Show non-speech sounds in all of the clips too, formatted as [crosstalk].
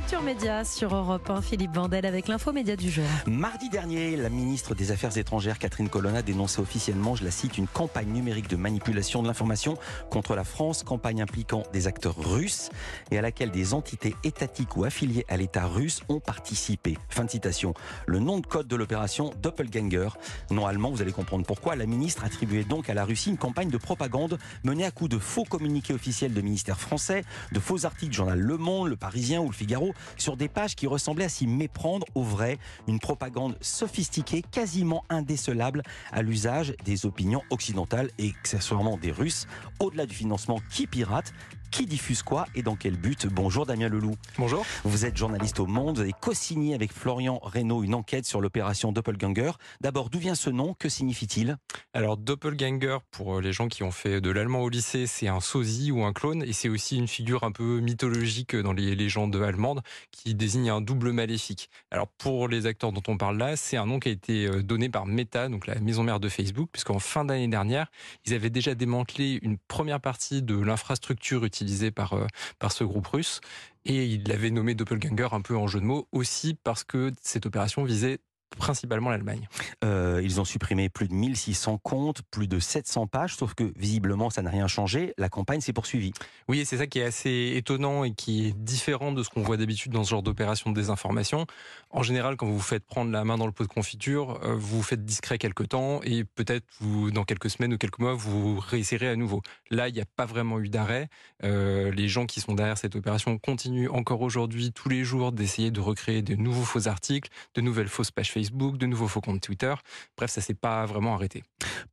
Culture Média sur Europe 1. Philippe Vandel avec l'info média du jour. Mardi dernier, la ministre des Affaires étrangères Catherine Colonna dénonçait officiellement, je la cite, une campagne numérique de manipulation de l'information contre la France, campagne impliquant des acteurs russes et à laquelle des entités étatiques ou affiliées à l'État russe ont participé. Fin de citation. Le nom de code de l'opération Doppelganger. Non allemand, vous allez comprendre pourquoi. La ministre attribuait donc à la Russie une campagne de propagande menée à coups de faux communiqués officiels de ministères français, de faux articles du journal Le Monde, Le Parisien ou Le Figaro sur des pages qui ressemblaient à s'y méprendre au vrai. Une propagande sophistiquée, quasiment indécelable à l'usage des opinions occidentales et accessoirement des Russes. Au-delà du financement qui pirate, qui diffuse quoi et dans quel but Bonjour Damien Leloup. Bonjour. Vous êtes journaliste au Monde, vous avez co-signé avec Florian Reynaud une enquête sur l'opération Doppelganger. D'abord, d'où vient ce nom? Que signifie-t-il? Alors Doppelganger, pour euh, les gens qui ont fait de l'allemand au lycée, c'est un sosie ou un clone et c'est aussi une figure un peu mythologique dans les légendes allemandes qui désigne un double maléfique. Alors pour les acteurs dont on parle là, c'est un nom qui a été euh, donné par Meta, donc la maison mère de Facebook, puisqu'en fin d'année dernière, ils avaient déjà démantelé une première partie de l'infrastructure utilisée utilisé par, euh, par ce groupe russe. Et il l'avait nommé Doppelganger un peu en jeu de mots, aussi parce que cette opération visait principalement l'Allemagne. Euh, ils ont supprimé plus de 1600 comptes, plus de 700 pages, sauf que visiblement ça n'a rien changé, la campagne s'est poursuivie. Oui, et c'est ça qui est assez étonnant et qui est différent de ce qu'on voit d'habitude dans ce genre d'opération de désinformation. En général, quand vous vous faites prendre la main dans le pot de confiture, euh, vous vous faites discret quelque temps et peut-être vous, dans quelques semaines ou quelques mois, vous réessayerez à nouveau. Là, il n'y a pas vraiment eu d'arrêt. Euh, les gens qui sont derrière cette opération continuent encore aujourd'hui, tous les jours, d'essayer de recréer de nouveaux faux articles, de nouvelles fausses pages Facebook Facebook, de nouveaux faux comptes Twitter. Bref, ça s'est pas vraiment arrêté.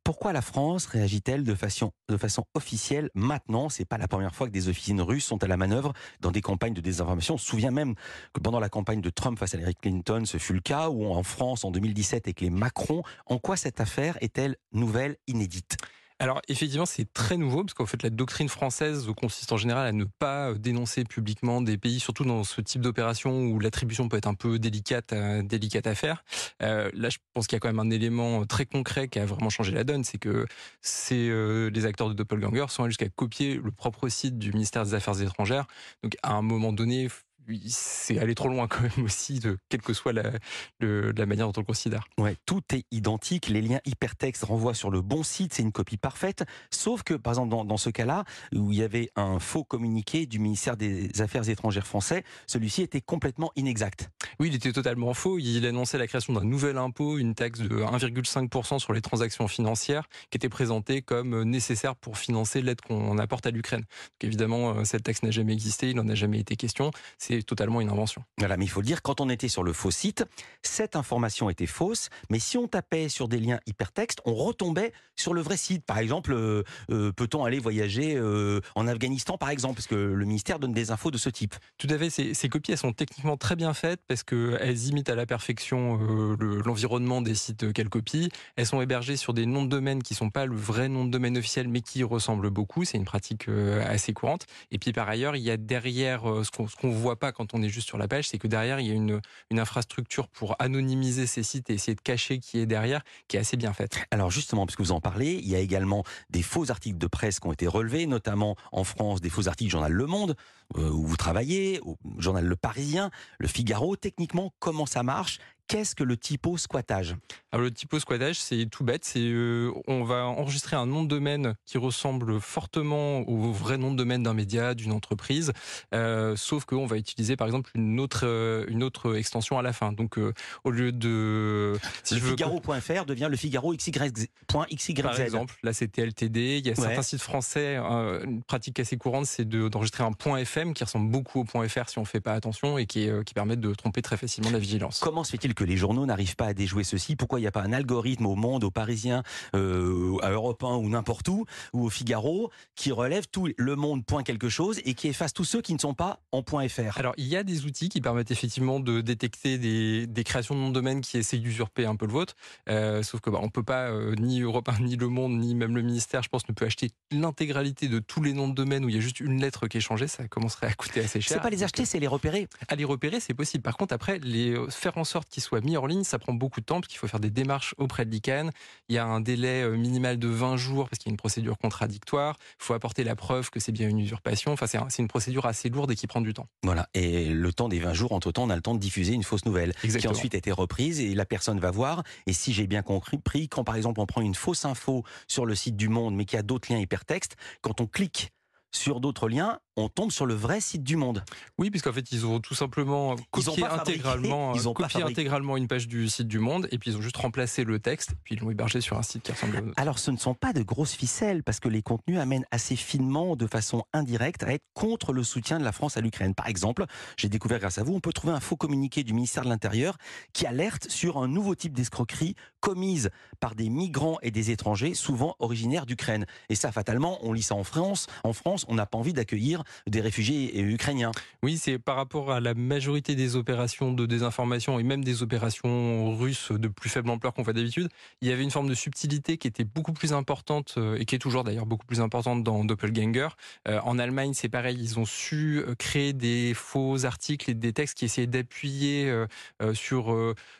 Pourquoi la France réagit-elle de façon, de façon officielle maintenant? C'est pas la première fois que des officines russes sont à la manœuvre dans des campagnes de désinformation. On se souvient même que pendant la campagne de Trump face à Hillary Clinton, ce fut le cas, ou en France en 2017 avec les Macron. En quoi cette affaire est-elle nouvelle, inédite? Alors effectivement, c'est très nouveau parce qu'en fait, la doctrine française consiste en général à ne pas euh, dénoncer publiquement des pays, surtout dans ce type d'opération où l'attribution peut être un peu délicate, euh, délicate à faire. Euh, là, je pense qu'il y a quand même un élément très concret qui a vraiment changé la donne, c'est que les acteurs de Doppelganger sont allés jusqu'à copier le propre site du ministère des Affaires étrangères. Donc à un moment donné, c'est aller trop loin quand même aussi, de quelle que soit la, manière dont on le considère. Ouais, tout est identique, les liens hypertextes renvoient sur le bon site, c'est une copie parfaite, sauf que par exemple dans ce cas-là, où il y avait un faux communiqué du ministère des Affaires étrangères français, celui-ci était complètement inexact. Oui, il était totalement faux. Il annonçait la création d'un nouvel impôt, une taxe de 1,5% sur les transactions financières, qui était présentée comme nécessaire pour financer l'aide qu'on apporte à l'Ukraine. évidemment, euh, cette taxe n'a jamais existé, il n'en a jamais été question. C'est totalement une invention. Voilà, mais il faut le dire, quand on était sur le faux site, cette information était fausse, mais si on tapait sur des liens hypertextes, on retombait sur le vrai site. Par exemple, euh, euh, peut-on aller voyager euh, en Afghanistan, par exemple, parce que le ministère donne des infos de ce type. Tout à fait, ces, copies, elles sont techniquement très bien faites parce qu'elles imitent à la perfection l'environnement des sites qu'elles copient. Elles sont hébergées sur des noms de domaine qui sont pas le vrai nom de domaine officiel, mais qui ressemblent beaucoup. C'est une pratique assez courante. Et puis par ailleurs, il y a derrière ce qu'on ne voit pas quand on est juste sur la page, c'est que derrière, il y a une, infrastructure pour anonymiser ces sites et essayer de cacher qui est derrière, qui est assez bien faite. Alors justement, puisque vous en parlez, il y a également des faux articles de presse qui ont été relevés, notamment en France, des faux articles du journal Le Monde, euh, où vous travaillez, au journal Le Parisien, Le Figaro. Comment ça marche Qu'est-ce que le typo squattage? Alors le typo squattage, c'est tout bête. C'est euh, on va enregistrer un nom de domaine qui ressemble fortement au vrai nom de domaine d'un média, d'une entreprise, euh, sauf qu'on va utiliser par exemple une autre euh, une autre extension à la fin. Donc au lieu de si le Figaro.fr devient le Figaro XY.xyz. Par exemple, là c'était LTD. Il y a certains sites français, une pratique assez courante, c'est d'enregistrer un point .fm qui ressemble beaucoup au point .fr si on fait pas attention et qui, qui permet de tromper très facilement la vigilance. Comment se fait-il que les journaux n'arrivent pas à déjouer ceci Pourquoi il n'y a pas un algorithme au Monde, au Parisien, euh, à Europe 1 ou n'importe où, ou au Figaro, qui relève tout le monde point quelque chose et qui efface tous ceux qui ne sont pas en point .fr Alors, il y a des outils qui permettent effectivement de détecter des, créations de noms de domaine qui essaient d'usurper un peu le vôtre. Euh, sauf que bah, on peut pas, euh, ni Europe 1, ni Le Monde, ni même le ministère, je pense, ne peut acheter l'intégralité de tous les noms de domaine où il y a juste une lettre qui est changée. Ça commencerait à coûter assez cher. C'est pas les acheter, c'est les repérer. À les repérer, c'est possible. Par contre, après, les faire en sorte qu'ils soit mis en ligne, ça prend beaucoup de temps parce qu'il faut faire des démarches auprès de l'ICANN. Il y a un délai euh, minimal de 20 jours parce qu'il y a une procédure contradictoire. Il faut apporter la preuve que c'est bien une usurpation. Enfin, c'est une procédure assez lourde et qui prend du temps. Voilà. Et le temps des 20 jours, entre-temps, on a le temps de diffuser une fausse nouvelle qui ensuite a été reprise et la personne va voir. Et si j'ai bien compris, quand par exemple on prend une fausse info sur le site du Monde mais qu'il y a d'autres liens hypertextes, quand on clique sur d'autres liens, on tombe sur le vrai site du Monde. Oui, puisqu'en fait, ils ont tout simplement copié intégralement, ils ont copié intégralement une page du site du Monde, et puis ils ont juste remplacé le texte, et puis ils l'ont hébergé sur un site qui ressemble. À... Alors, ce ne sont pas de grosses ficelles, parce que les contenus amènent assez finement, de façon indirecte, à être contre le soutien de la France à l'Ukraine. Par exemple, j'ai découvert grâce à vous, on peut trouver un faux communiqué du ministère de l'Intérieur qui alerte sur un nouveau type d'escroquerie commise par des migrants et des étrangers, souvent originaires d'Ukraine. Et ça, fatalement, on lit ça en France. En France, on n'a pas envie d'accueillir des réfugiés ukrainiens. Oui, c'est par rapport à la majorité des opérations de désinformation et même des opérations russes de plus faible ampleur qu'on voit d'habitude. Il y avait une forme de subtilité qui était beaucoup plus importante euh, et qui est toujours d'ailleurs beaucoup plus importante dans Doppelganger. Euh, en Allemagne, c'est pareil, ils ont su euh, créer des faux articles et des textes qui essayaient d'appuyer sur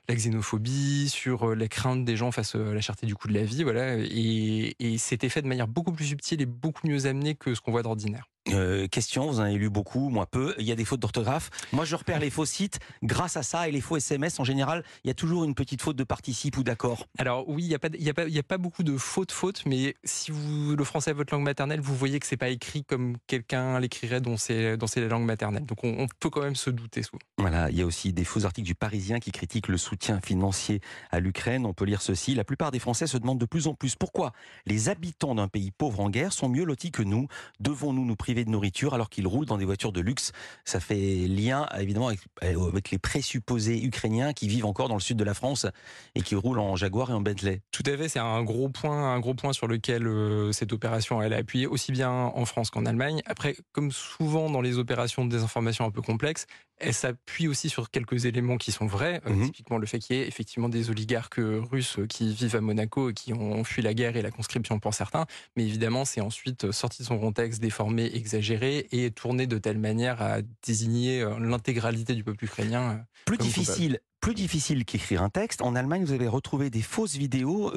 la xénophobie, sur les craintes des gens face à la cherté du coût de la vie, voilà. Et, et c'était fait de manière beaucoup plus subtile et beaucoup mieux amenée que ce qu'on voit d'ordinaire. Euh, question, vous en avez lu beaucoup, moi peu. Il y a des fautes d'orthographe. Moi, je repère les faux sites grâce à ça et les faux SMS. En général, il y a toujours une petite faute de participe ou d'accord. Alors oui, il n'y a pas, il a pas, il y a pas beaucoup de fautes fautes, mais si vous le français est votre langue maternelle, vous voyez que c'est pas écrit comme quelqu'un l'écrirait dans ses, dans ses langues maternelles. Donc on, peut quand même se douter souvent. Voilà, il y a aussi des faux articles du Parisien qui critiquent le soutien financier à l'Ukraine. On peut lire ceci. La plupart des Français se demandent de plus en plus pourquoi les habitants d'un pays pauvre en guerre sont mieux lotis que nous. Devons-nous nous priver de nourriture alors qu'ils roulent dans des voitures de luxe. Ça fait lien évidemment euh, avec, les présupposés ukrainiens qui vivent encore dans le sud de la France et qui roulent en Jaguar et en Bentley. Tout à fait, c'est un gros point, un gros point sur lequel euh, cette opération elle a appuyé aussi bien en France qu'en Allemagne. Après, comme souvent dans les opérations de désinformation un peu complexes, elle s'appuie aussi sur quelques éléments qui sont vrais, mhm. typiquement le fait qu'il y ait effectivement des oligarques russes qui vivent à Monaco et qui ont fui la guerre et la conscription pour certains, mais évidemment c'est ensuite sorti de son contexte, déformé, exagéré et tourné de telle manière à désigner euh, l'intégralité du peuple ukrainien. Euh, plus difficile, plus difficile qu'écrire un texte. En Allemagne, vous avez retrouvé des fausses vidéos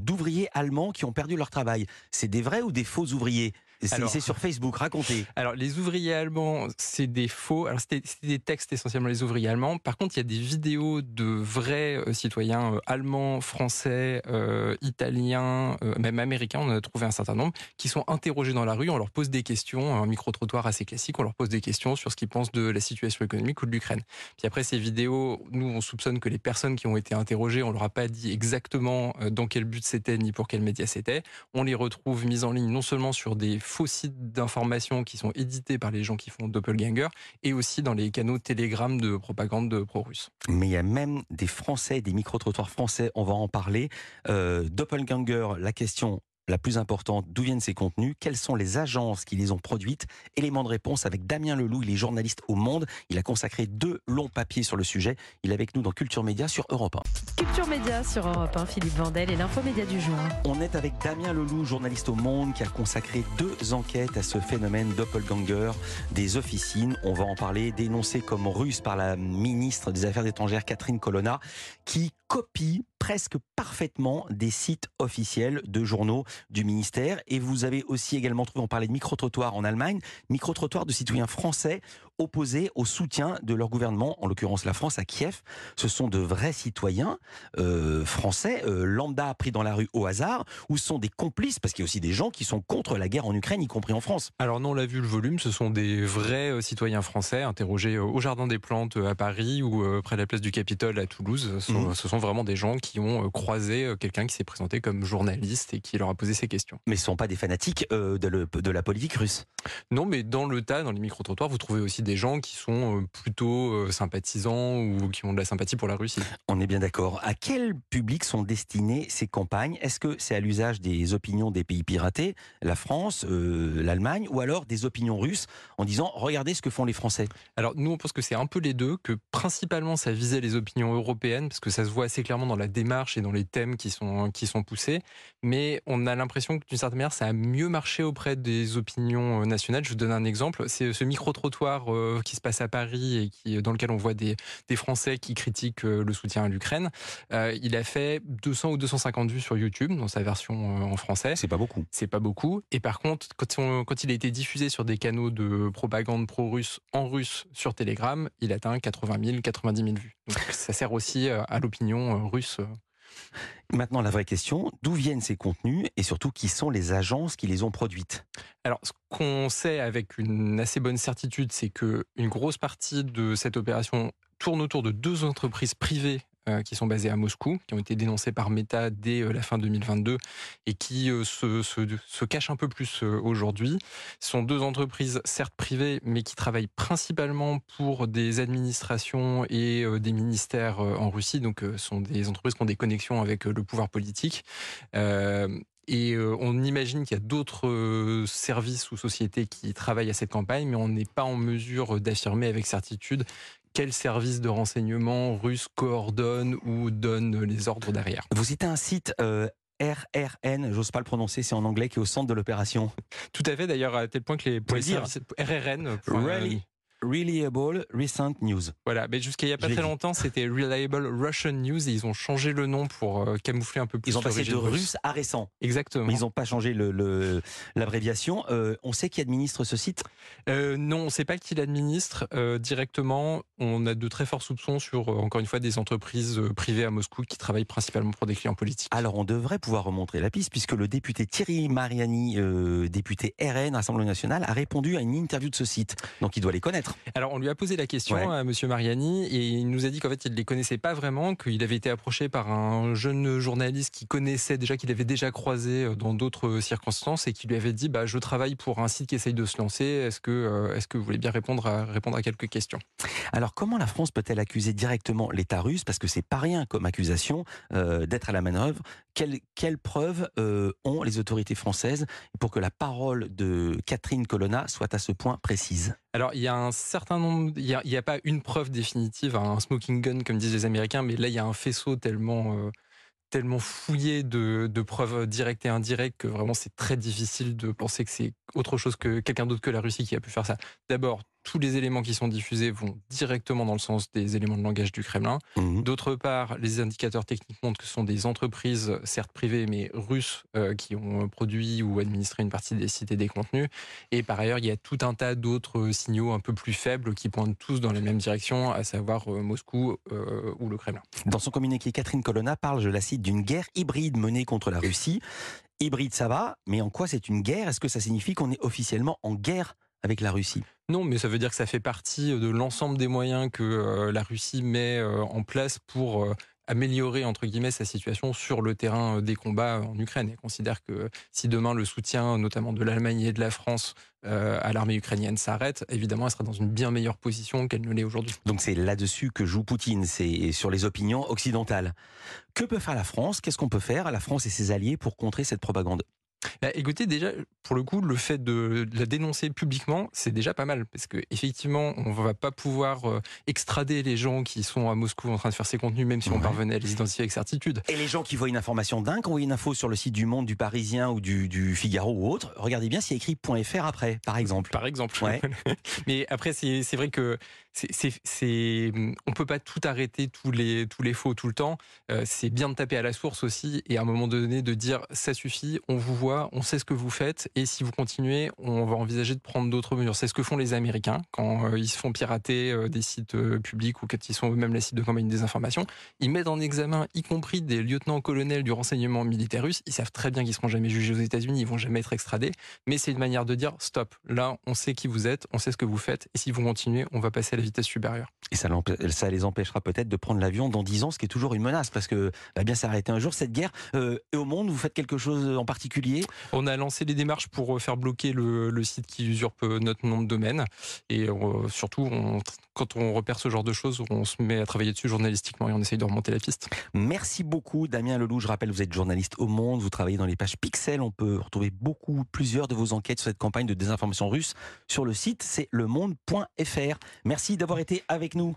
d'ouvriers allemands qui ont perdu leur travail. C'est des vrais ou des faux ouvriers? C'est sur Facebook, racontez. [laughs] Alors, les ouvriers allemands, c'est des faux. Alors, c'était des textes essentiellement les ouvriers allemands. Par contre, il y a des vidéos de vrais euh, citoyens euh, allemands, français, euh, italiens, même américains, on en a trouvé un certain nombre, qui sont interrogés dans la rue. On leur pose des questions, un micro-trottoir assez classique, on leur pose des questions sur ce qu'ils pensent de la situation économique ou de l'Ukraine. Puis après, ces vidéos, nous, on soupçonne que les personnes qui ont été interrogées, on leur a pas dit exactement dans quel but c'était ni pour quel média c'était. On les retrouve mises en ligne non seulement sur des faux sites d'information qui sont édités par les gens qui font Doppelganger et aussi dans les canaux Telegram de propagande pro-russe. Mais il y a même des Français, des micro-trottoirs français, on va en parler. Euh, Doppelganger, la question la plus importante, d'où viennent ces contenus, quelles sont les agences qui les ont produites? Élément de réponse avec Damien Leloup, il est journaliste au Monde. Il a consacré deux longs papiers sur le sujet. Il est avec nous dans Culture Média sur Europe 1. Culture Média sur Europe 1, Philippe Vandel et l'infomédia du jour. On est avec Damien Leloup, journaliste au Monde, qui a consacré deux enquêtes à ce phénomène doppelganger des officines. On va en parler, dénoncé comme russe par la ministre des Affaires étrangères Catherine Colonna, qui copie presque parfaitement des sites officiels de journaux du ministère. Et vous avez aussi également trouvé, on parlait de micro-trottoirs en Allemagne, micro-trottoirs de citoyens français opposés au soutien de leur gouvernement, en l'occurrence la France à Kiev. Ce sont de vrais citoyens euh, français, euh, lambda pris dans la rue au hasard, ou ce sont des complices, parce qu'il y a aussi des gens qui sont contre la guerre en Ukraine, y compris en France. Alors non, on l'a vu le volume, ce sont des vrais euh, citoyens français interrogés au Jardin des Plantes à Paris ou près de la place du Capitole à Toulouse. Ce sont, mmh. ce sont vraiment des gens qui ont croisé quelqu'un qui s'est présenté comme journaliste et qui leur a posé ces questions. Mais ce ne sont pas des fanatiques de, de la politique russe Non, mais dans le tas, dans les micro-trottoirs, vous trouvez aussi des gens qui sont euh, plutôt euh, sympathisants ou qui ont de la sympathie pour la Russie. On est bien d'accord. À quel public sont destinées ces campagnes? Est-ce que c'est à l'usage des opinions des pays piratés, la France, euh, l'Allemagne, ou alors des opinions russes en disant regardez ce que font les Français? Alors nous, on pense que c'est un peu les deux, que principalement ça visait les opinions européennes, parce que ça se voit assez clairement dans la démarche et dans les thèmes qui sont, qui sont poussés, mais on a l'impression que d'une certaine manière, ça a mieux marché auprès des opinions nationales. Je vous donne un exemple, c'est ce micro-trottoir euh, qui se passe à Paris et qui, dans lequel on voit des, des Français qui critiquent euh, le soutien à l'Ukraine. Euh, il a fait 200 ou 250 vues sur YouTube dans sa version euh, en français. C'est pas beaucoup. C'est pas beaucoup. Et par contre, quand, on- quand il a été diffusé sur des canaux de propagande pro-russe en russe sur Telegram, il atteint 80 000, 90 000 vues. Donc ça sert aussi euh, à l'opinion euh, russe. Maintenant, la vraie question, d'où viennent ces contenus et surtout qui sont les agences qui les ont produites? Alors, ce qu'on sait avec une assez bonne certitude, c'est que une grosse partie de cette opération tourne autour de deux entreprises privées euh, qui sont basées à Moscou, qui ont été dénoncées par Meta dès euh, la fin 2022 et qui euh, se, se, se cachent un peu plus euh, aujourd'hui. Ce sont deux entreprises certes privées, mais qui travaillent principalement pour des administrations et euh, des ministères euh, en Russie. Donc, euh, ce sont des entreprises qui ont des connexions avec euh, le pouvoir politique. Euh, et euh, on imagine qu'il y a d'autres euh, services ou sociétés qui travaillent à cette campagne, mais on n'est pas en mesure d'affirmer avec certitude quel service de renseignement russe coordonne ou donne les ordres derrière. Vous citez un site euh, RRN, j'ose pas le prononcer, c'est en anglais, qui est au centre de l'opération. Tout à fait d'ailleurs à tel point que les, pour les services RRN, point, Really Reliable Recent News. voilà, mais jusqu'à il y a pas très longtemps c'était Reliable Russian News et ils ont changé le nom pour euh, camoufler un peu plus Ils ont passé de russe à récent, Exactement. mais ils n'ont pas changé le- le- l'abréviation. Euh, on sait qui administre ce site? Euh, non, on ne sait pas qui l'administre directement. On a de très forts soupçons sur, encore une fois, des entreprises privées à Moscou qui travaillent principalement pour des clients politiques. Alors on devrait pouvoir remontrer la piste puisque le député Thierry Mariani, député RN, Assemblée nationale, a répondu à une interview de ce site. Donc il doit les connaître. Alors, on lui a posé la question Ouais. à Monsieur Mariani et il nous a dit qu'en fait, il ne les connaissait pas vraiment, qu'il avait été approché par un jeune journaliste qui connaissait déjà, qu'il avait déjà croisé euh, dans d'autres circonstances et qui lui avait dit bah, Je travaille pour un site qui essaye de se lancer. Est-ce que, euh, est-ce que vous voulez bien répondre à, répondre à quelques questions? Alors comment la France peut-elle accuser directement l'État russe? Parce que c'est pas rien comme accusation euh, d'être à la manœuvre. Quelles, quelles preuves euh, ont les autorités françaises pour que la parole de Catherine Colonna soit à ce point précise? Alors, il y a un certain nombre, il n'y a, pas une preuve définitive, un smoking gun, comme disent les Américains, mais là, il y a un faisceau tellement, euh, tellement fouillé de, de preuves directes et indirectes que vraiment, c'est très difficile de penser que c'est autre chose que quelqu'un d'autre que la Russie qui a pu faire ça. D'abord, tous les éléments qui sont diffusés vont directement dans le sens des éléments de langage du Kremlin. Mhm. D'autre part, les indicateurs techniques montrent que ce sont des entreprises, certes privées, mais russes, euh, qui ont produit ou administré une partie des sites et des contenus. Et par ailleurs, il y a tout un tas d'autres signaux un peu plus faibles qui pointent tous dans la même direction, à savoir euh, Moscou euh, ou le Kremlin. Dans son communiqué, Catherine Colonna parle, je la cite, d'une guerre hybride menée contre la Russie. Hybride, ça va, mais en quoi c'est une guerre? Est-ce que ça signifie qu'on est officiellement en guerre avec la Russie? Non, mais ça veut dire que ça fait partie de l'ensemble des moyens que euh, la Russie met euh, en place pour euh, améliorer entre guillemets sa situation sur le terrain euh, des combats en Ukraine. Elle considère que si demain le soutien, notamment de l'Allemagne et de la France, euh, à l'armée ukrainienne s'arrête, évidemment, elle sera dans une bien meilleure position qu'elle ne l'est aujourd'hui. Donc c'est là-dessus que joue Poutine, c'est sur les opinions occidentales. Que peut faire la France? Qu'est-ce qu'on peut faire, la France et ses alliés, pour contrer cette propagande? Bah, écoutez, déjà, pour le coup, le fait de, la dénoncer publiquement, c'est déjà pas mal, parce que effectivement, on va pas pouvoir euh, extrader les gens qui sont à Moscou en train de faire ces contenus, même si on parvenait à les identifier avec certitude. Et les gens qui voient une information dingue, envoient une info sur le site du Monde, du Parisien ou du, du Figaro ou autre, regardez bien s'il y a écrit .fr après, par exemple. Par exemple. Ouais. [laughs] Mais après, c'est vrai que c'est- on peut pas tout arrêter, tous les, tous les faux tout le temps. Euh, c'est bien de taper à la source aussi et à un moment donné de dire ça suffit, on vous voit, on sait ce que vous faites et si vous continuez, on va envisager de prendre d'autres mesures. C'est ce que font les Américains quand euh, ils se font pirater euh, des sites euh, publics ou quand ils sont eux-mêmes les sites de campagne des informations. Ils mettent en examen, y compris des lieutenants-colonels du renseignement militaire russe. Ils savent très bien qu'ils seront jamais jugés aux États-Unis, ils vont jamais être extradés mais c'est une manière de dire stop. Là, on sait qui vous êtes, on sait ce que vous faites, et si vous continuez, on va passer à la vitesse supérieure. Et ça, les empêchera peut-être de prendre l'avion dans 10 ans, ce qui est toujours une menace, parce que va bien s'arrêter un jour cette guerre. Et au monde, vous faites quelque chose en particulier On a lancé les démarches pour euh, faire bloquer le, site qui usurpe euh, notre nom de domaine, et euh, surtout, quand on repère ce genre de choses, on se met à travailler dessus journalistiquement et on essaye de remonter la piste. Merci beaucoup, Damien Leloup. Je rappelle, vous êtes journaliste au Monde, vous travaillez dans les pages Pixel. On peut retrouver beaucoup, plusieurs de vos enquêtes sur cette campagne de désinformation russe sur le site, c'est lemonde.fr. Merci d'avoir été avec nous.